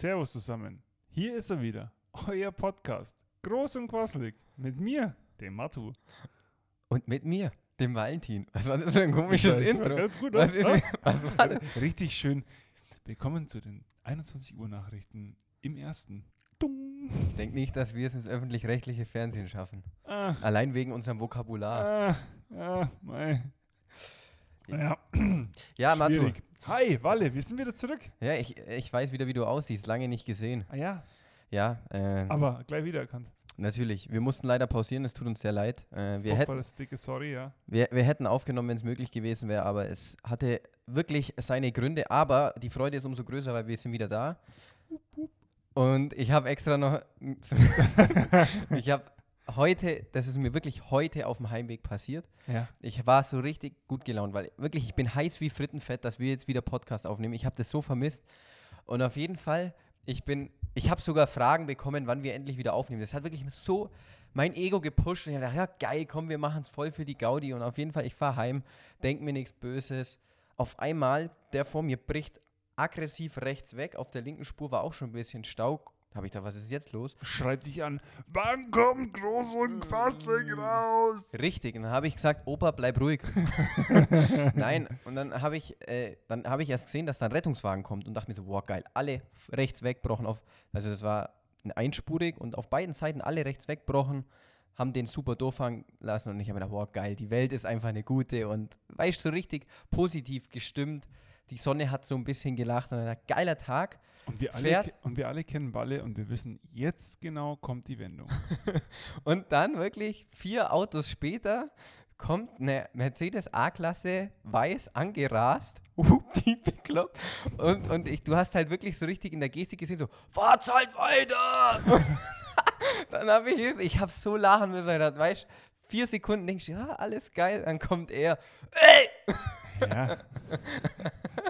Servus zusammen. Hier ist er wieder, euer Podcast. Groß und quasselig. Mit mir, dem Matu. Und mit mir, dem Valentin. Was war das für ein komisches Das war Intro? ganz gut, Was, ist, was war das? Richtig schön. Willkommen zu den 21 Uhr Nachrichten im ersten. Ich denke nicht, dass wir es ins öffentlich-rechtliche Fernsehen schaffen. Ah, Allein wegen unserem Vokabular. ah, ah. Ja, Ja, Matu. Hi, Walle, wir sind wieder zurück. Ja, ich, ich weiß wieder, wie du aussiehst. Lange nicht gesehen. Ah ja, Ja, äh, aber gleich wiedererkannt. natürlich. Wir mussten leider pausieren, es tut uns sehr leid. Äh, wir, hätten, dicke Sorry, ja. wir, wir hätten aufgenommen, wenn es möglich gewesen wäre, aber es hatte wirklich seine Gründe. Aber die Freude ist umso größer, weil wir sind wieder da. Und ich habe extra noch. ich habe heute, das ist mir wirklich heute auf dem Heimweg passiert. Ja. Ich war so richtig gut gelaunt, weil wirklich, ich bin heiß wie Frittenfett, dass wir jetzt wieder Podcast aufnehmen. Ich habe das so vermisst. Und auf jeden Fall, ich bin, ich habe sogar Fragen bekommen, wann wir endlich wieder aufnehmen. Das hat wirklich so mein Ego gepusht. Und ich dachte, ja geil, komm, wir machen es voll für die Gaudi. Und auf jeden Fall, ich fahre heim, denk mir nichts Böses. Auf einmal, der vor mir bricht aggressiv rechts weg. Auf der linken Spur war auch schon ein bisschen Stau. Habe ich da, was ist jetzt los? Schreit dich an, wann kommt Groß und Quasselig raus? Richtig, und dann habe ich gesagt, Opa, bleib ruhig. Nein, und dann habe ich, äh, dann habe ich erst gesehen, dass da ein Rettungswagen kommt und dachte mir so, boah, geil, alle rechts wegbrochen auf, also das war ein einspurig und auf beiden Seiten alle rechts wegbrochen, haben den super doof fahren lassen und ich habe mir gedacht, boah, geil, die Welt ist einfach eine gute und weißt so richtig positiv gestimmt. Die Sonne hat so ein bisschen gelacht und ich, geiler Tag. Und wir, alle, Fährt- und wir alle kennen Walle und wir wissen, jetzt genau kommt die Wendung. Und dann wirklich vier Autos später kommt eine Mercedes A-Klasse weiß angerast, die bekloppt. Und, und ich, du hast halt wirklich so richtig in der Gestik gesehen, so, fahrt's halt weiter! Dann habe ich, ich habe so lachen müssen, ich dachte, weißt vier Sekunden denkst du, ja, alles geil, dann kommt er, ey! ja.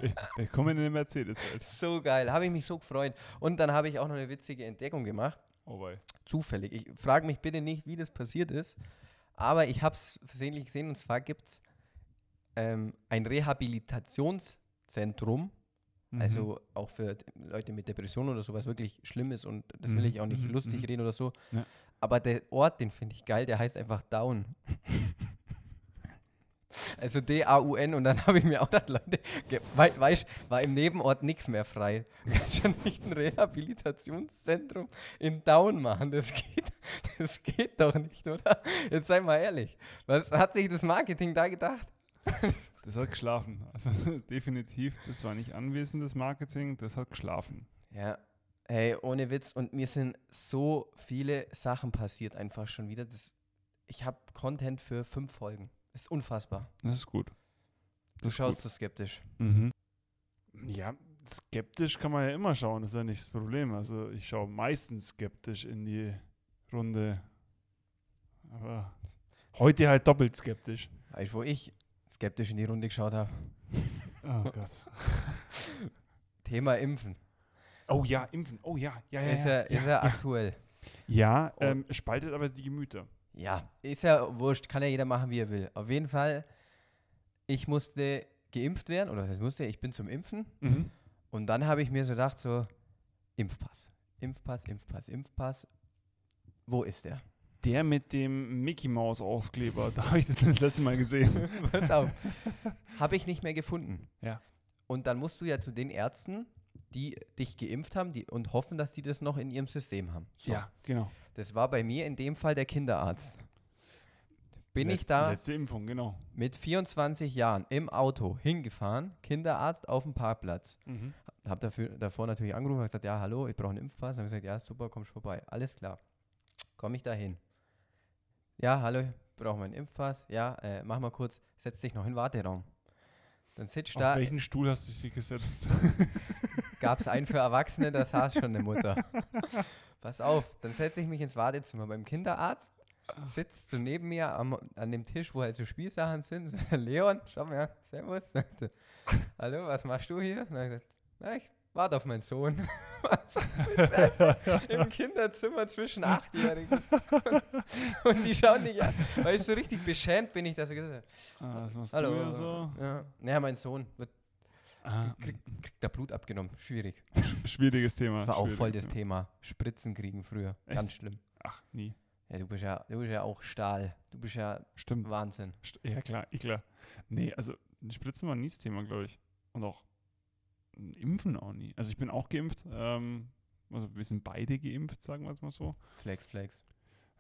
Wir- Willkommen in der Mercedes-Welt. So geil, habe ich mich so gefreut. Und dann habe ich auch noch eine witzige Entdeckung gemacht. Oh wei. zufällig. Ich frage mich bitte nicht, wie das passiert ist, aber ich habe es versehentlich gesehen und zwar gibt es ähm, ein Rehabilitationszentrum, Mhm. also auch für Leute mit Depressionen oder sowas wirklich schlimm ist und das will Mhm, ich auch nicht mhm, lustig mhm. reden oder so. Ja. Aber der Ort, den finde ich geil, der heißt einfach Down. Also D-A-U-N und dann habe ich mir auch gedacht, Leute, weißt, war im Nebenort nichts mehr frei. Du kannst schon nicht ein Rehabilitationszentrum in Down machen. Das geht, das geht doch nicht, oder? Jetzt sei mal ehrlich. Was hat sich das Marketing da gedacht? Das hat geschlafen. Also definitiv, das war nicht anwesendes Marketing, das hat geschlafen. Ja, hey, ohne Witz. Und mir sind so viele Sachen passiert einfach schon wieder. Das, ich habe Content für fünf Folgen. Das ist unfassbar. Das ist gut. Du ist schaust so skeptisch. Mhm. Ja, skeptisch kann man ja immer schauen, das ist ja nicht das Problem. Also ich schaue meistens skeptisch in die Runde. Aber heute halt doppelt skeptisch. Weißt du, wo ich skeptisch in die Runde geschaut habe? Oh Gott. Thema Impfen. Oh ja, impfen. Oh ja, ja, ja. ist ja, ja, ist ja, aktuell. ja Oh. ähm, spaltet aber die Gemüter. Ja, ist ja wurscht, kann ja jeder machen, wie er will. Auf jeden Fall, ich musste geimpft werden, oder das musste, ich bin zum Impfen. Mhm. Und dann habe ich mir so gedacht, so, Impfpass. Impfpass, Impfpass, Impfpass. Wo ist der? Der mit dem Mickey Maus Aufkleber, da habe ich das das letzte Mal gesehen. Pass auf. habe ich nicht mehr gefunden. Ja. Und dann musst du ja zu den Ärzten, die dich geimpft haben die, und hoffen, dass die das noch in ihrem System haben. So. Ja, genau. Das war bei mir in dem Fall der Kinderarzt. Bin Let- ich da Letzte Impfung, genau. mit 24 Jahren im Auto hingefahren, Kinderarzt auf dem Parkplatz. Mhm. Hab dafür, davor natürlich angerufen und gesagt, ja, hallo, ich brauche einen Impfpass. Dann habe ich gesagt, ja, super, kommst vorbei. Alles klar. Komme ich da hin. Ja, hallo, brauche meinen Impfpass. Ja, äh, mach mal kurz, setz dich noch in den Warteraum. Dann sitzt Auf da, welchen Stuhl hast du dich gesetzt? gab es einen für Erwachsene, da saß schon eine Mutter. Pass auf, dann setze ich mich ins Wartezimmer beim Kinderarzt, sitzt so neben mir am, an dem Tisch, wo halt so Spielsachen sind. Leon, schau mal, servus. Hallo, was machst du hier? Und dann gesagt, na, ich warte auf meinen Sohn. Im Kinderzimmer zwischen Achtjährigen. Und die schauen dich an. Weil ich so richtig beschämt bin, ich da so gesagt Ah, das machst Hallo. du ja so. Ja. Naja, mein Sohn wird Ah, Kriegt krieg da Blut abgenommen. Schwierig. sch- schwieriges Thema. Das war auch voll das Thema. Spritzen kriegen früher. Echt? Ganz schlimm. Ach, nie. Ja, du bist ja, du bist ja auch Stahl. Du bist ja Stimmt. Wahnsinn. St- Ja, klar, ich klar. Nee, also Spritzen war nie das Thema, glaube ich. Und auch Impfen auch nie. Also ich bin auch geimpft. Ähm, also wir sind beide geimpft, sagen wir es mal so. Flex, flex.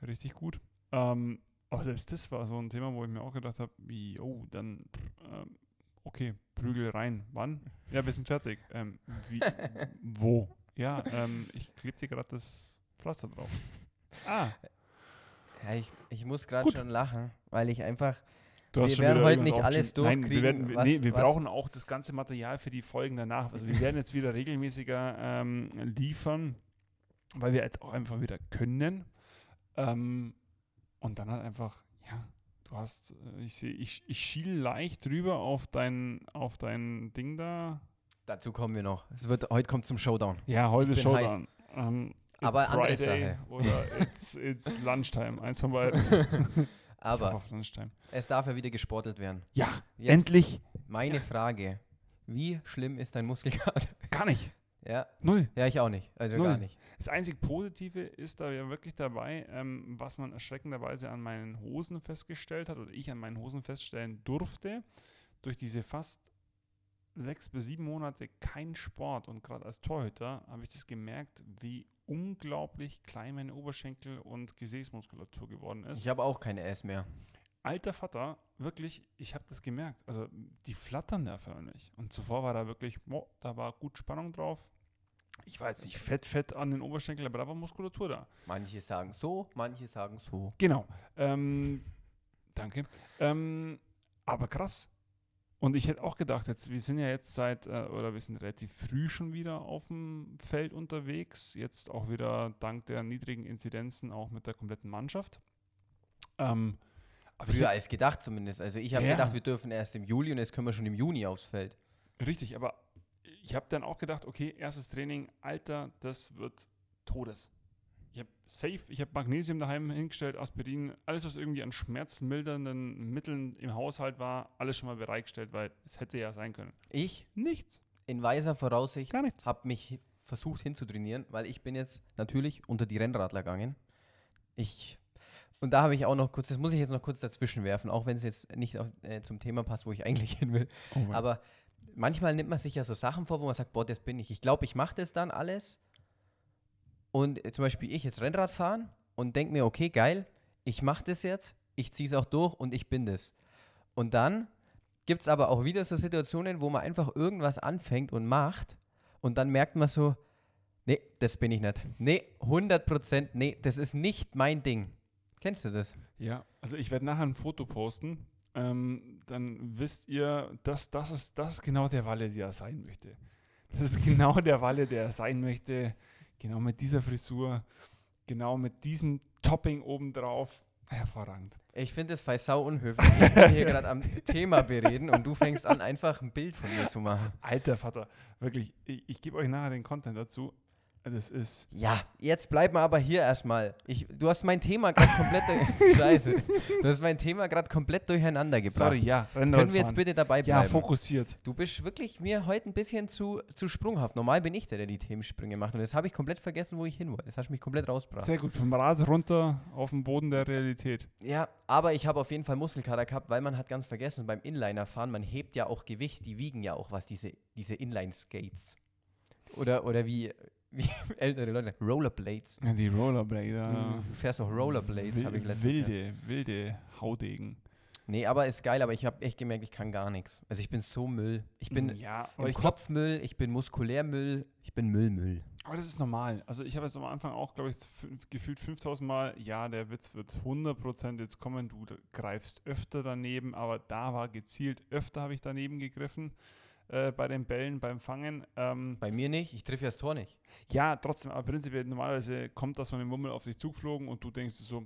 Richtig gut. Ähm, aber selbst das war so ein Thema, wo ich mir auch gedacht habe, oh, dann, ähm, okay, Prügel rein. Wann? Ja, wir sind fertig. Ähm, wie, wo? Ja, ähm, ich klebe dir gerade das Pflaster drauf. Ah, Ja, ich, ich muss gerade schon lachen, weil ich einfach. Du hast Wir werden heute nicht alles aufgeschrieben. Nein, wir, durchkriegen, werden, was- nee, wir was- brauchen auch das ganze Material für die Folgen danach. Also wir werden jetzt wieder regelmäßiger ähm, liefern, weil wir jetzt auch einfach wieder können. Ähm, und dann halt einfach, ja, du hast, äh, ich sehe, ich, ich schiel leicht drüber auf dein, auf dein Ding da. Dazu kommen wir noch. Es wird, heute kommt zum Showdown. Ja, heute ist. Showdown. Ähm, it's Aber andere Friday Sache. oder it's, it's Lunchtime. Eins von beiden. Aber es darf ja wieder gesportelt werden. Ja, Jetzt endlich. Meine Frage. Wie schlimm ist dein Muskelkater? Gar nicht. Ja, Null. ja, ich auch nicht. Also Null. gar nicht. Das einzig Positive ist da ja wirklich dabei, ähm, was man erschreckenderweise an meinen Hosen festgestellt hat oder ich an meinen Hosen feststellen durfte. Durch diese fast sechs bis sieben Monate kein Sport und gerade als Torhüter habe ich das gemerkt, wie unglaublich klein meine Oberschenkel und Gesäßmuskulatur geworden ist. Ich habe auch keine S mehr. Alter Vater, wirklich, ich habe das gemerkt. Also die flattern da förmlich. Und zuvor war da wirklich, boah, da war gut Spannung drauf. Ich war jetzt nicht fett, fett an den Oberschenkeln, aber da war Muskulatur da. Manche sagen so, manche sagen so. Genau. Ähm, danke. Ähm, aber krass. Und ich hätte auch gedacht, jetzt, wir sind ja jetzt seit, äh, oder wir sind relativ früh schon wieder auf dem Feld unterwegs. Jetzt auch wieder dank der niedrigen Inzidenzen auch mit der kompletten Mannschaft. Ähm, Früher als gedacht zumindest. Also ich habe Ja. gedacht, wir dürfen erst im Juli und jetzt können wir schon im Juni aufs Feld. Richtig, aber ich habe dann auch gedacht, okay, erstes Training, Alter, das wird Todes. Ich habe safe, ich habe Magnesium daheim hingestellt, Aspirin, alles, was irgendwie an schmerzmildernden Mitteln im Haushalt war, alles schon mal bereitgestellt, weil es hätte ja sein können. Ich, Nichts, in weiser Voraussicht, habe mich versucht hinzutrainieren, weil ich bin jetzt natürlich unter die Rennradler gegangen. Ich und da habe ich auch noch kurz, das muss ich jetzt noch kurz dazwischen werfen, auch wenn es jetzt nicht auf, äh, zum Thema passt, wo ich eigentlich hin will. Oh Aber manchmal nimmt man sich ja so Sachen vor, wo man sagt, boah, das bin ich. Ich glaube, ich mache das dann alles. Und äh, zum Beispiel ich jetzt Rennrad fahren und denke mir, okay, geil, ich mache das jetzt, ich ziehe es auch durch und ich bin das. Und dann gibt es aber auch wieder so Situationen, wo man einfach irgendwas anfängt und macht und dann merkt man so, nee, das bin ich nicht. Nee, 100 Prozent, nee, das ist nicht mein Ding. Kennst du das? Ja, also ich werde nachher ein Foto posten. Ähm, dann wisst ihr, dass das ist, das ist genau der Walle, der er sein möchte. Das ist genau der Walle, der er sein möchte. Genau mit dieser Frisur, genau mit diesem Topping obendrauf. Hervorragend. Ich finde es sau unhöflich. Ich bin hier gerade am Thema bereden und du fängst an, einfach ein Bild von mir zu machen. Alter Vater, wirklich, ich, ich gebe euch nachher den Content dazu. Das ist. Ja, jetzt bleiben wir aber hier erstmal. Ich, du hast mein Thema gerade komplett. Scheiße. Du hast mein Thema gerade komplett durcheinander gebracht. Sorry, ja, Können wir jetzt bitte dabei Ja, bleiben? fokussiert. du bist wirklich mir heute ein bisschen zu, zu sprunghaft. Normal bin ich der, der die Themensprünge macht. Und jetzt habe ich komplett vergessen, wo ich hin wollte. Das hast du mich komplett rausgebracht. Sehr gut, vom Rad runter auf den Boden der Realität. Ja, aber ich habe auf jeden Fall Muskelkater gehabt, weil man hat ganz vergessen, beim Inliner-Fahren, man hebt ja auch Gewicht, die wiegen ja auch was, diese, diese Inline-Skates. Oder, oder wie, wie ältere Leute sagen, Rollerblades. Ja, die Rollerblader. Du fährst auch Rollerblades, habe ich letztes Jahr. Wilde, wilde Haudegen. Nee, aber ist geil, aber ich habe echt gemerkt, ich kann gar nichts. Also ich bin so Müll. Ich bin ja, im aber ich glaub, Kopfmüll, ich bin Muskulärmüll, ich bin Müllmüll. aber das ist normal. Also ich habe jetzt am Anfang auch, glaube ich, gefühlt 5000 Mal, ja, der Witz wird 100% jetzt kommen, du greifst öfter daneben, aber da war gezielt, öfter habe ich daneben gegriffen äh, bei den Bällen, beim Fangen. Ähm, Bei mir nicht, ich treffe ja das Tor nicht. ja, trotzdem, aber prinzipiell normalerweise kommt das von dem Wummel auf dich zugeflogen und du denkst so,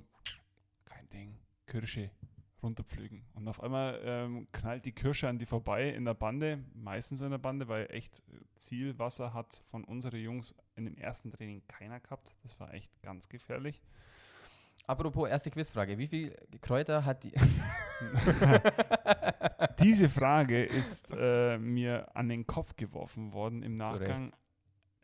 kein Ding, Kirsche, runterpflügen. Und auf einmal ähm, knallt die Kirsche an die vorbei in der Bande, meistens in der Bande, weil echt Zielwasser hat von unseren Jungs in dem ersten Training keiner gehabt. Das war echt ganz gefährlich. Apropos erste Quizfrage. Wie viel Kräuter hat die. Diese Frage ist äh, mir an den Kopf geworfen worden im Nachgang.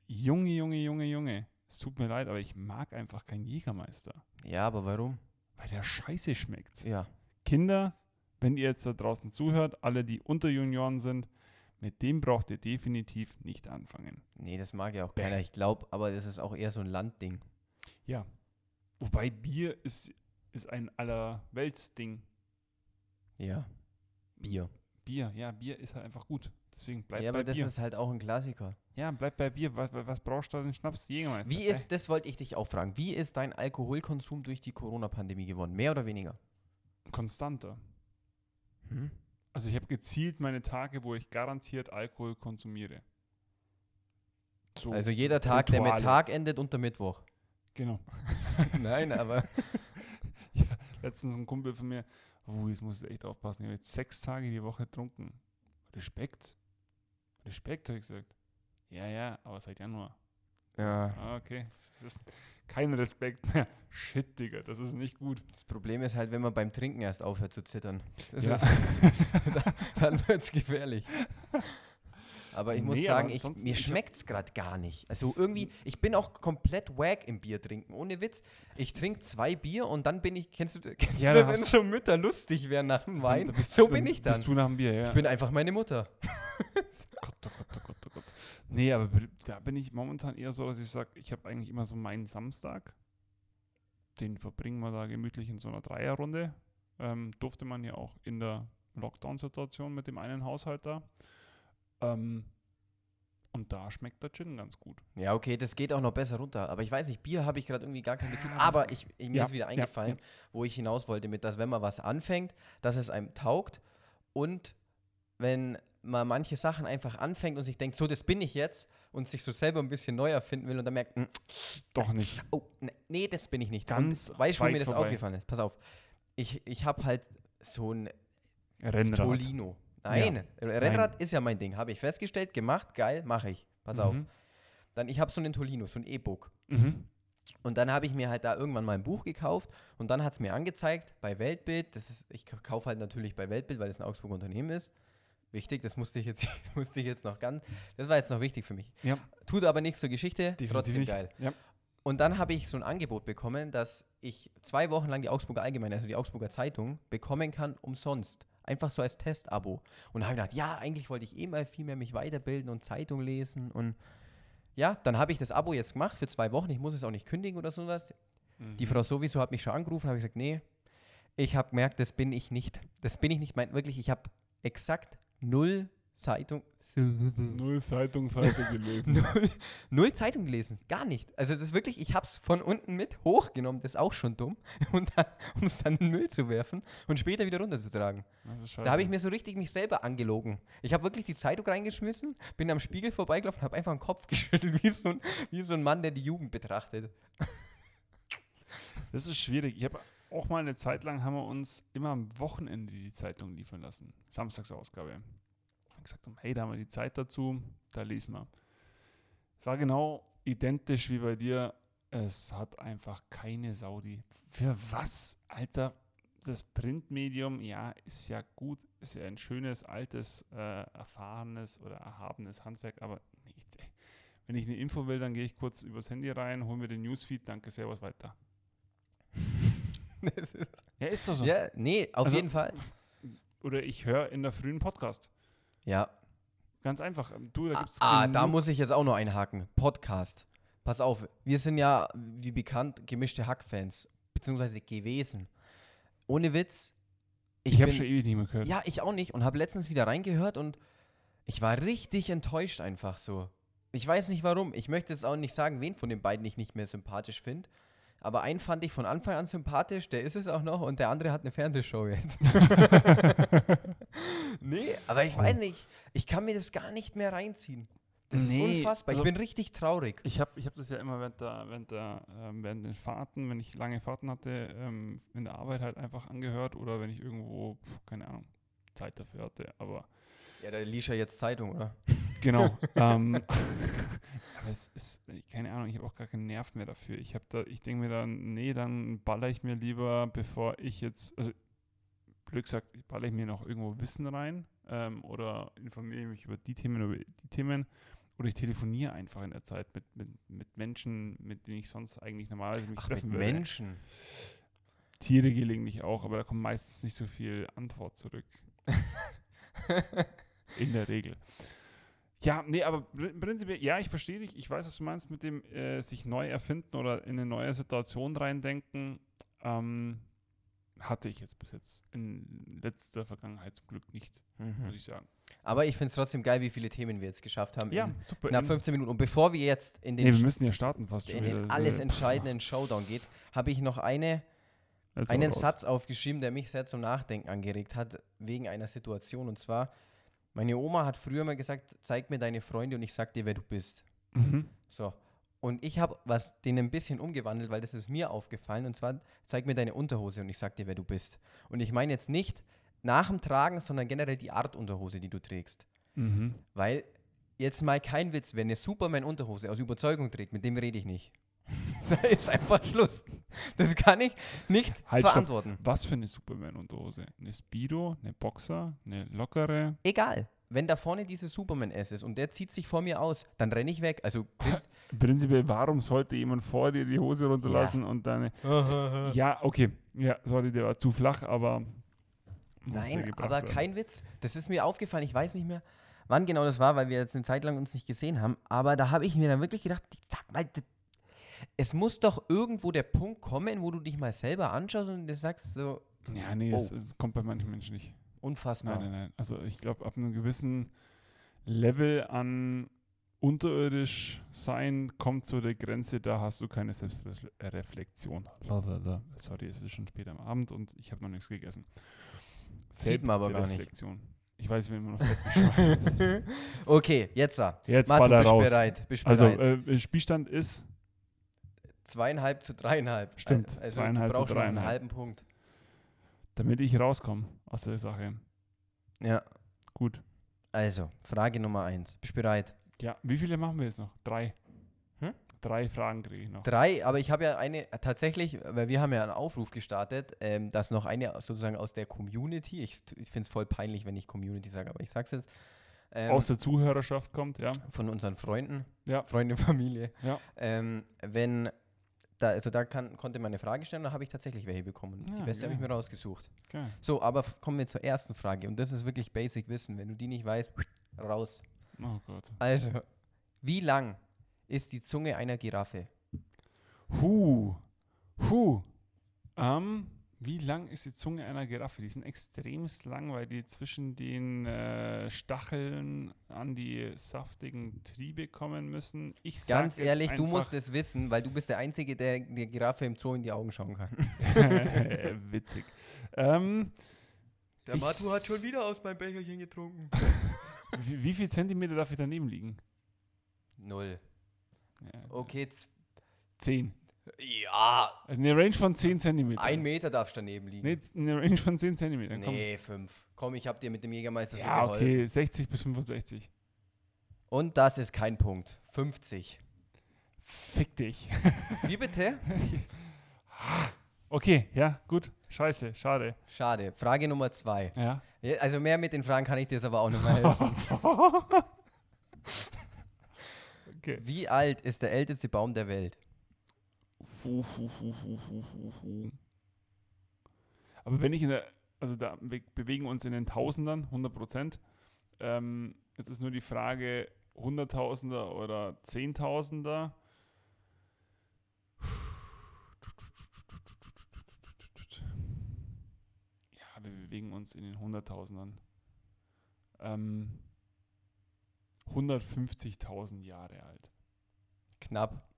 Junge, Junge, Junge, Junge. Es tut mir leid, aber ich mag einfach keinen Jägermeister. ja, aber warum? Weil der scheiße schmeckt. Ja. Kinder, wenn ihr jetzt da draußen zuhört, alle, die unter Junioren sind, mit dem braucht ihr definitiv nicht anfangen. Nee, das mag ja auch Bäh. keiner. Ich glaube, aber das ist auch eher so ein Landding. Ja. Wobei Bier ist, ist ein allerweltsding. Ja. Bier. Bier, ja, Bier ist halt einfach gut. Deswegen bleibt ja, bei aber das Bier. ist halt auch ein Klassiker. ja, bleibt bei Bier. Was, was brauchst du denn Schnaps? Jägermeister. Wie ist, das wollte ich dich auch fragen, wie ist dein Alkoholkonsum durch die Corona-Pandemie geworden? Mehr oder weniger? Konstanter. Hm? Also ich habe gezielt meine Tage, wo ich garantiert Alkohol konsumiere. So, Also jeder Tag, der mit Rituale. Tag endet unter Mittwoch. genau. Nein, aber Letztens ein Kumpel von mir, oh, jetzt muss ich echt aufpassen, ich habe jetzt sechs Tage die Woche getrunken. Respekt. Respekt, habe ich gesagt. Ja, ja, aber seit Januar. ja, Ah, okay. Das ist kein Respekt mehr. Shit, Digga, das ist nicht gut. das Problem ist halt, wenn man beim Trinken erst aufhört zu zittern. Ja. ist, dann wird es gefährlich. Aber ich muss Nee, aber sagen, ich, mir schmeckt es gerade gar nicht. Also irgendwie, ich bin auch komplett wack im Bier trinken. Ohne Witz. Ich trinke zwei Bier und dann bin ich, kennst du, kennst Ja, du wenn so Mütter lustig wären nach dem Wein? Bist so bin ich dann. Bist du nach dem Bier, ja. Ich bin einfach meine Mutter. Gott, oh Gott, oh Gott, oh Gott. Nee, aber da bin ich momentan eher so, dass ich sage, ich habe eigentlich immer so meinen Samstag. Den verbringen wir da gemütlich in so einer Dreierrunde. Ähm, durfte man ja auch in der Lockdown-Situation mit dem einen Haushalt da. Ähm, und da schmeckt der Gin ganz gut. Ja, okay, das geht auch noch besser runter. Aber ich weiß nicht, Bier habe ich gerade irgendwie gar keinen Bezug. Ja, das- Aber ich, ich, mir Ja, ist wieder eingefallen, ja. wo ich hinaus wollte mit, dass wenn man was anfängt, dass es einem taugt und wenn man manche Sachen einfach anfängt und sich denkt, so, das bin ich jetzt und sich so selber ein bisschen neu erfinden will und dann merkt, "Mm, Doch nicht. oh, ne, nee, das bin ich nicht. Ganz und weißt du, wo mir das vorbei. aufgefallen ist? Pass auf. Ich, ich habe halt so ein Rennrad. Tolino. Nein, Rennrad ist ja mein Ding. Habe ich festgestellt, gemacht, geil, mache ich. Pass auf. Mhm. Dann, ich habe so einen Tolino, so ein E-Book. Mhm. Und dann habe ich mir halt da irgendwann mal ein Buch gekauft und dann hat es mir angezeigt bei Weltbild. Das ist, ich kaufe halt natürlich bei Weltbild, weil es ein Augsburger Unternehmen ist. Wichtig, das musste ich jetzt, musste ich jetzt noch ganz. Das war jetzt noch wichtig für mich. Ja, Tut aber nichts zur Geschichte, definitiv trotzdem geil. Ja. Und dann habe ich so ein Angebot bekommen, dass ich zwei Wochen lang die Augsburger Allgemeine, also die Augsburger Zeitung, bekommen kann umsonst. Einfach so als Testabo. Und habe ich gedacht, ja, eigentlich wollte ich eh mal viel mehr mich weiterbilden und Zeitung lesen. Und ja, dann habe ich das Abo jetzt gemacht für zwei Wochen. Ich muss es auch nicht kündigen oder sowas. Die Mhm. Frau sowieso hat mich schon angerufen, habe ich gesagt, nee, ich habe gemerkt, das bin ich nicht. Das bin ich nicht. Mein, wirklich, ich habe exakt null Zeitung, Null Zeitungsseite gelesen. null, null Zeitung gelesen. Gar nicht. Also das ist wirklich, ich habe es von unten mit hochgenommen, das ist auch schon dumm, um es dann in den Müll zu werfen und später wieder runterzutragen. Da habe ich mir so richtig mich selber angelogen. Ich habe wirklich die Zeitung reingeschmissen, bin am Spiegel vorbeigelaufen, habe einfach den Kopf geschüttelt, wie so, ein, wie so ein Mann, der die Jugend betrachtet. Das ist schwierig. Ich habe auch mal eine Zeit lang haben wir uns immer am Wochenende die Zeitung liefern lassen. Samstagsausgabe. Gesagt, haben, hey, da haben wir die Zeit dazu, da lesen wir. Es war genau identisch wie bei dir. Es hat einfach keine Saudi. Für was, Alter? Das Printmedium, ja, ist ja gut, ist ja ein schönes, altes, äh, erfahrenes oder erhabenes Handwerk, aber nicht. Wenn ich eine Info will, dann gehe ich kurz übers Handy rein, hole mir den Newsfeed, danke, servus, weiter. Ja, ist doch so. ja, nee, auf Also- jeden Fall. Oder ich höre in der frühen Podcast. Ja, Ganz einfach. Du, da Ah, gibt's ah, da genug- muss ich jetzt auch noch einhaken. Podcast. Pass auf, wir sind ja, wie bekannt, gemischte Hack-Fans, beziehungsweise gewesen. Ohne Witz. Ich habe bin- schon ewig nicht mehr gehört. Ja, ich auch nicht und habe letztens wieder reingehört und ich war richtig enttäuscht einfach so. Ich weiß nicht warum. Ich möchte jetzt auch nicht sagen, wen von den beiden ich nicht mehr sympathisch finde. Aber einen fand ich von Anfang an sympathisch, der ist es auch noch und der andere hat eine Fernsehshow jetzt. nee, aber ich weiß nicht. Ich kann mir das gar nicht mehr reinziehen. Das Nee, ist unfassbar. also- ich bin richtig traurig. Ich habe ich hab das ja immer während, der, während, der, ähm, während den Fahrten, wenn ich lange Fahrten hatte, ähm, in der Arbeit halt einfach angehört oder wenn ich irgendwo, pf, keine Ahnung, Zeit dafür hatte. Aber Ja, da liest ja jetzt Zeitung, oder? Genau. ähm, aber es ist, keine Ahnung, ich habe auch gar keinen Nerv mehr dafür. Ich habe da, ich denke mir dann, nee, dann baller ich mir lieber, bevor ich jetzt, also blöd gesagt, ich baller ich mir noch irgendwo Wissen rein ähm, oder informiere mich über die Themen, über die Themen oder ich telefoniere einfach in der Zeit mit, mit, mit Menschen, mit denen ich sonst eigentlich normalerweise mich Ach, treffen mit würde. Menschen. Tiere gelegentlich auch, aber da kommt meistens nicht so viel Antwort zurück. In der Regel. Ja, nee, aber pr- prinzipiell, ja, ich verstehe dich. Ich weiß, was du meinst mit dem äh, sich neu erfinden oder in eine neue Situation reindenken. Ähm, hatte ich jetzt bis jetzt in letzter Vergangenheit zum Glück nicht, muss Mhm. ich sagen. Aber ich finde es trotzdem geil, wie viele Themen wir jetzt geschafft haben. Ja, super. knapp in- 15 Minuten. Und bevor wir jetzt in den, nee, wir müssen ja starten fast in den alles entscheidenden Showdown geht, habe ich noch eine, jetzt einen. Satz aufgeschrieben, der mich sehr zum Nachdenken angeregt hat, wegen einer Situation. Und zwar, meine Oma hat früher mal gesagt, zeig mir deine Freunde und ich sag dir, wer du bist. Mhm. So. Und ich habe was denen ein bisschen umgewandelt, weil das ist mir aufgefallen. Und zwar, zeig mir deine Unterhose und ich sag dir, wer du bist. Und ich meine jetzt nicht nach dem Tragen, sondern generell die Art Unterhose, die du trägst. Mhm. Weil, jetzt mal kein Witz, wer eine Superman-Unterhose aus Überzeugung trägt, mit dem rede ich nicht. da ist einfach Schluss. Das kann ich nicht Halt, stopp. verantworten. Was für eine Superman-Unterhose? Eine Speedo, eine Boxer, eine lockere? Egal. Wenn da vorne dieses Superman-S ist und der zieht sich vor mir aus, dann renne ich weg. Also, Prinzipiell, warum sollte jemand vor dir die Hose runterlassen und dann. Ja, okay. Ja, sorry, der war zu flach, aber. Nein, aber werden. kein Witz. Das ist mir aufgefallen. Ich weiß nicht mehr, wann genau das war, weil wir jetzt eine Zeit lang uns nicht gesehen haben. Aber da habe ich mir dann wirklich gedacht, sag mal, es muss doch irgendwo der Punkt kommen, wo du dich mal selber anschaust und du sagst so, Ja, nee, Oh. das äh, kommt bei manchen Menschen nicht. Unfassbar. Nein, nein, nein. Also, ich glaube, ab einem gewissen Level an unterirdisch sein kommt zu der Grenze, da hast du keine Selbstreflexion. Sorry, es ist schon spät am Abend und ich habe noch nichts gegessen. Sieht man aber gar nicht. Ich weiß, bin immer noch fett okay, jetzt da. Jetzt baller bist raus. bereit. Bist Also, bereit. äh, Spielstand ist, Zweieinhalb zu dreieinhalb. Stimmt, Also zweieinhalb du zu brauchst noch einen halben Punkt. Damit ich rauskomme aus der Sache. Ja. Gut. Also, Frage Nummer eins. Bist bereit? Ja, wie viele machen wir jetzt noch? Drei. Hm? Drei Fragen kriege ich noch. Drei, aber ich habe ja eine, tatsächlich, weil wir haben ja einen Aufruf gestartet, ähm, dass noch eine sozusagen aus der Community, ich, ich finde es voll peinlich, wenn ich Community sage, aber ich sag's jetzt, ähm, Aus der Zuhörerschaft kommt, ja. von unseren Freunden, Ja. Freunde, Familie, Ja. ähm, wenn, da, also da kann, konnte man eine Frage stellen, da habe ich tatsächlich welche bekommen. Die Ja, beste habe ich mir rausgesucht. Geil. So, aber kommen wir zur ersten Frage und das ist wirklich Basic Wissen. Wenn du die nicht weißt, raus. Oh Gott. Also, wie lang ist die Zunge einer Giraffe? Huh. Huh. Ähm, wie lang ist die Zunge einer Giraffe? Die sind extremst lang, weil die zwischen den äh, Stacheln an die saftigen Triebe kommen müssen. Ich sag Ganz ehrlich, du musst es wissen, weil du bist der Einzige, der der Giraffe im Zoo in die Augen schauen kann. Witzig. Ähm, Der Matu hat schon wieder aus meinem Becherchen getrunken. wie, wie viel Zentimeter darf ich daneben liegen? Null. Ja, Okay, Zehn. Ja, Eine Range von 10 Zentimeter. ein Meter darfst du daneben liegen. Nee, eine Range von 10 Zentimeter. Komm. Nee, fünf. Komm, ich hab dir mit dem Jägermeister so ja, geholfen. okay, 60 bis 65. Und das ist kein Punkt. 50. Fick dich. Wie bitte? Okay, ja, gut. Scheiße, schade. Schade. Frage Nummer zwei. Ja. Ja, Also mehr mit den Fragen kann ich dir jetzt aber auch nicht mehr helfen. okay. Wie alt ist der älteste Baum der Welt? Aber wenn ich in der, also da wir bewegen uns in den Tausendern, 100 Prozent. Ähm, jetzt ist nur die Frage, Hunderttausender oder Zehntausender. Ja, wir bewegen uns in den Hunderttausendern. Ähm, 150.000 Jahre alt. Knapp.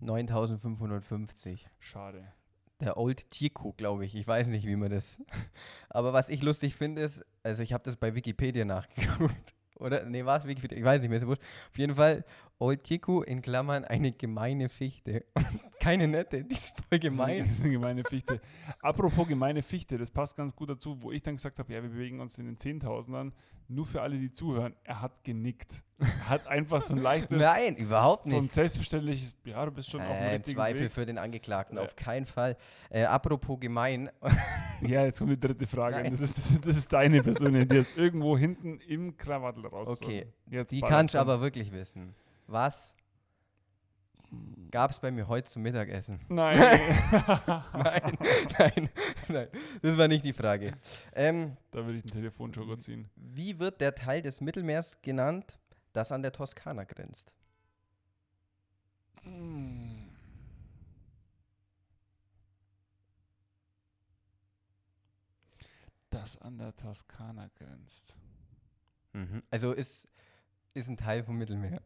9550. Schade. Der Old Tico, glaube ich. Ich weiß nicht, wie man das. Aber was ich lustig finde, ist, also ich habe das bei Wikipedia nachgeguckt. Oder, nee, war es Wikipedia? Ich weiß nicht mehr so gut. Auf jeden Fall, Old Tiku in Klammern eine gemeine Fichte. Keine nette, die ist voll gemein. Das ist eine gemeine Fichte. Apropos gemeine Fichte, das passt ganz gut dazu, wo ich dann gesagt habe, ja, wir bewegen uns in den Zehntausendern. Nur für alle, die zuhören, er hat genickt. Hat einfach so ein leichtes, Nein, überhaupt so ein nicht. selbstverständliches, ja, du bist schon auf dem Äh, richtigen Zweifel Weg. für den Angeklagten, Ja. auf keinen Fall. Äh, apropos gemein, Ja, jetzt kommt die dritte Frage. Das ist, das ist deine Person, die ist irgendwo hinten im Krawattel raus. Okay, jetzt die kannst du aber wirklich wissen. Was gab es bei mir heute zum Mittagessen? Nein. nein, nein, nein, das war nicht die Frage. Ähm, da würde ich einen Telefonjoker ziehen. wie wird der Teil des Mittelmeers genannt, das an der Toskana grenzt? Das an der Toskana grenzt. Mhm. Also ist, ist ein Teil vom Mittelmeer.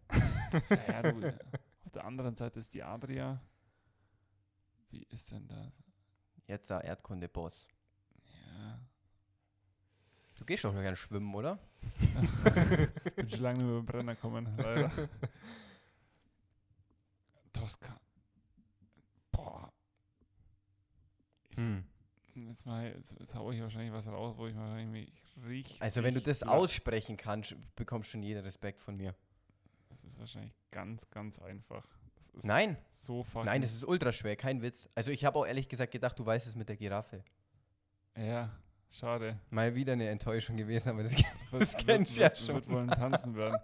Naja, du, äh, auf der anderen Seite ist die Adria. Wie ist denn das? Jetzt sah Erdkunde-Boss. Ja. Du gehst doch noch gerne schwimmen, oder? Bin schon lange nicht mehr beim Brenner kommen, leider. Toskana. Boah. Hm. Jetzt, mal, jetzt, jetzt hau ich wahrscheinlich was raus, wo ich wahrscheinlich mich richtig. Also wenn du das aussprechen kannst, bekommst du schon jeden Respekt von mir. Das ist wahrscheinlich ganz, ganz einfach. Das ist Nein. So. Nein, das ist ultra schwer, kein Witz. Also ich habe auch ehrlich gesagt gedacht, du weißt es mit der Giraffe. Ja, schade. Mal wieder eine Enttäuschung gewesen, aber das Das kennst du ja schon. Wird wohl ein Tanzen werden.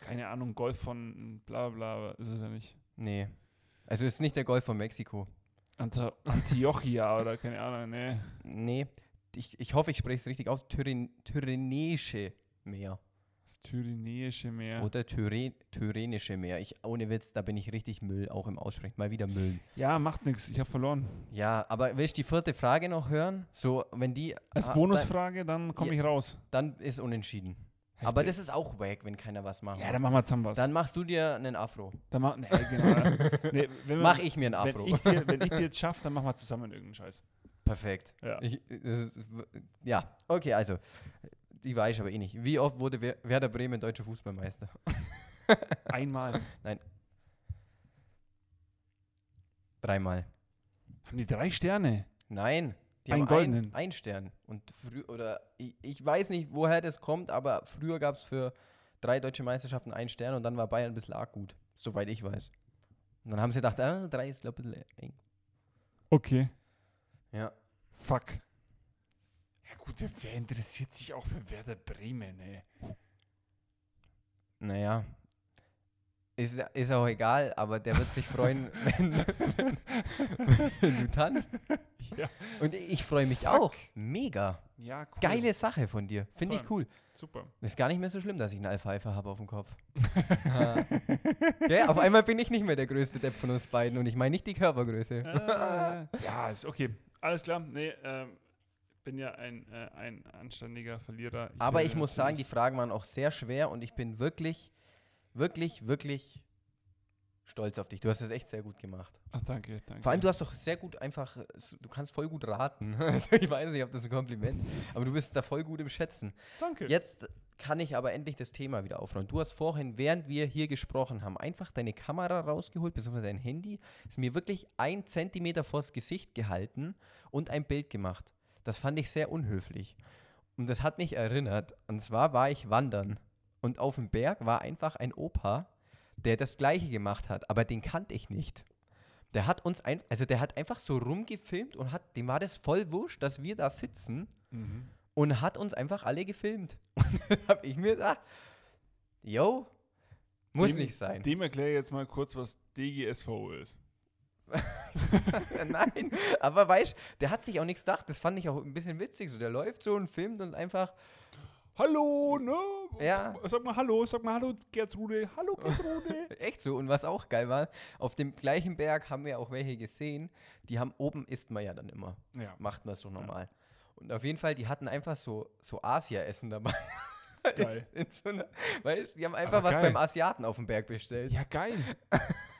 Keine Ahnung, Golf von bla bla, aber ist es ja nicht. Nee. Also ist nicht der Golf von Mexiko. Anta Antiochia oder keine Ahnung, ne. Nee. Ich, ich hoffe, ich spreche es richtig aus. Tyren, Tyrenische Meer. Das Pyrenäische Meer. Oder Tyre, Tyrenische Meer. Ich, ohne Witz, da bin ich richtig Müll, auch im Aussprechen. Mal wieder Müll. Ja, macht nichts, ich habe verloren. Ja, aber willst du die vierte Frage noch hören? So, wenn die. Als ah, Bonusfrage, dann komme Ja. ich raus. Dann, ist unentschieden. Aber das ist auch wack, wenn keiner was macht. Ja, dann machen wir zusammen was. Dann machst du dir einen Afro. dann mach, nee, genau. nee, wenn wir- Mach ich mir einen wenn Afro. ich, dir, wenn ich dir jetzt schaffe, dann machen wir zusammen irgendeinen Scheiß. Perfekt. Ja. Ich, ist, ja, okay, also. Die weiß ich aber eh nicht. Wie oft wurde Wer- Werder Bremen deutscher Fußballmeister? Einmal. Dreimal. Haben die drei Sterne? Nein. Die Einen haben goldenen. Ein, ein Stern. Und früh, oder ich, ich weiß nicht, woher das kommt, aber früher gab es für drei deutsche Meisterschaften einen Stern und dann war Bayern ein bisschen arg gut. Soweit ich weiß. Und dann haben sie gedacht, ah, drei ist, glaube ich, eng. Okay. Ja. Fuck. Ja gut, wer, wer interessiert sich auch für Werder Bremen, ey? Naja. Ist, ist auch egal, aber der wird sich freuen, wenn, wenn, wenn du tanzt. Ja. Und ich freue mich Fuck. auch. Mega. Ja, cool. Geile Sache von dir. Finde ich cool. Super. Ist gar nicht mehr so schlimm, dass ich einen Alpha-Alpha habe auf dem Kopf. Ja. Auf einmal bin ich nicht mehr der größte Depp von uns beiden und ich meine nicht die Körpergröße. äh, ja, ist okay. Alles klar. Nee, ähm, bin ja ein, äh, ein anständiger Verlierer. Aber will ich muss sagen, die Fragen waren auch sehr schwer und ich bin wirklich, wirklich, wirklich stolz auf dich. Du hast das echt sehr gut gemacht. Ach, danke, danke. Vor allem, du hast doch sehr gut einfach, du kannst voll gut raten. Also ich weiß nicht, ob das ein Kompliment aber du bist da voll gut im Schätzen. Danke. Jetzt kann ich aber endlich das Thema wieder aufräumen. Du hast vorhin, während wir hier gesprochen haben, einfach deine Kamera rausgeholt, beziehungsweise dein Handy, ist mir wirklich ein Zentimeter vors Gesicht gehalten und ein Bild gemacht. Das fand ich sehr unhöflich. Und das hat mich erinnert. Und zwar war ich wandern. Und auf dem Berg war einfach ein Opa, der das Gleiche gemacht hat, aber den kannte ich nicht. Der hat uns ein, also der hat einfach so rumgefilmt und hat, dem war das voll wurscht, dass wir da sitzen Mhm. und hat uns einfach alle gefilmt. Und dann habe ich mir gedacht, yo, muss Dem- nicht sein. Dem erkläre ich jetzt mal kurz, was DGSV ist. Nein, aber weißt der hat sich auch nichts gedacht. Das fand ich auch ein bisschen witzig. So, der läuft so und filmt und einfach, Hallo, ne? Ja. Sag mal Hallo, sag mal Hallo, Gertrude. Hallo, Gertrude. echt so. Und was auch geil war, auf dem gleichen Berg haben wir auch welche gesehen. Die haben oben isst man ja dann immer. ja. Macht man so normal. Und auf jeden Fall, die hatten einfach so, so Asia-Essen dabei. Geil. In so einer, weißt, die haben einfach Aber was geil. beim Asiaten auf dem Berg bestellt. Ja, geil.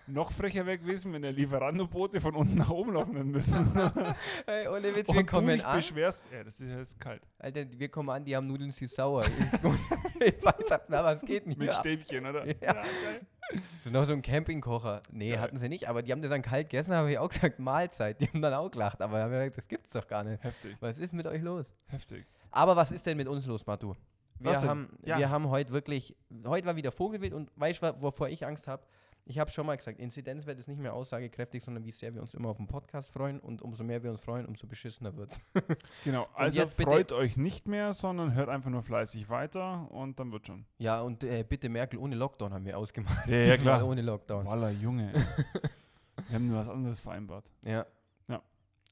Noch frecher wäre gewesen, wenn der Lieferando-Boote von unten nach oben laufen hätten müssen. Hey, ohne Witz, wir du kommen dich an. beschwerst. Ja, das ist ja jetzt kalt. Alter, wir kommen an, die haben Nudeln süß-sauer. ich ich weiß, na, was geht nicht? Mit? Stäbchen, oder? Ja. geil. So noch so ein Campingkocher. Nee, Geil. hatten sie nicht, aber die haben das dann kalt gegessen, habe ich auch gesagt, Mahlzeit. Die haben dann auch gelacht, aber haben wir gesagt, das gibt's doch gar nicht. Heftig, Was ist mit euch los? heftig. Aber was ist denn mit uns los, Matu? Wir Was denn? haben, Ja. wir haben heute wirklich, heute war wieder Vogelwild und weißt du, wovor ich Angst habe? Ich habe schon mal gesagt, Inzidenzwert ist nicht mehr aussagekräftig, sondern wie sehr wir uns immer auf den Podcast freuen und umso mehr wir uns freuen, umso beschissener wird's. Genau, also freut euch nicht mehr, sondern hört einfach nur fleißig weiter und dann wird schon. Ja, und äh, bitte Merkel ohne Lockdown haben wir ausgemacht. Ja, ja, klar. Ohne Lockdown. Walla, Junge. wir haben nur was anderes vereinbart. Ja. Ja.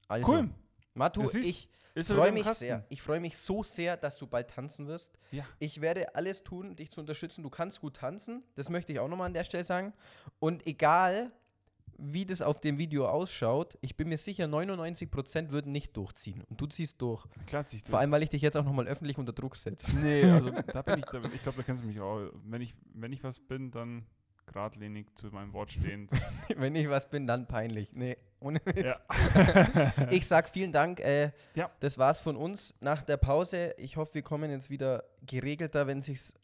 Also, Cool. Matu, ich freue mich Kasten? sehr. Ich freue mich so sehr, dass du bald tanzen wirst. Ja. Ich werde alles tun, dich zu unterstützen. Du kannst gut tanzen. Das möchte ich auch nochmal an der Stelle sagen. Und egal, wie das auf dem Video ausschaut, ich bin mir sicher, 99% würden nicht durchziehen. Und du ziehst durch. Klar, sich Vor allem, weil ich dich jetzt auch nochmal öffentlich unter Druck setze. Nee, also da bin ich, ich glaube, da kennst du mich auch. Wenn ich, wenn ich was bin, dann geradlinig zu meinem Wort stehend. Wenn ich was bin, dann peinlich. Nee, ohne ja. Ich sag vielen Dank. Äh, Ja. Das war's von uns nach der Pause. Ich hoffe, wir kommen jetzt wieder geregelter, wenn sich's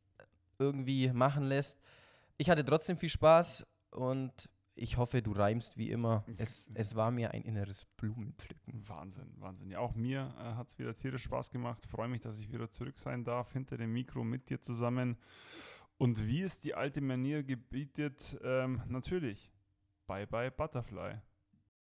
irgendwie machen lässt. Ich hatte trotzdem viel Spaß und ich hoffe, du reimst wie immer. Es, es war mir ein inneres Blumenpflücken. Wahnsinn, Wahnsinn. Ja, auch mir äh, hat es wieder tierisch Spaß gemacht. Freue mich, dass ich wieder zurück sein darf, hinter dem Mikro mit dir zusammen. Und wie es die alte Manier gebietet, ähm, natürlich, bye bye Butterfly.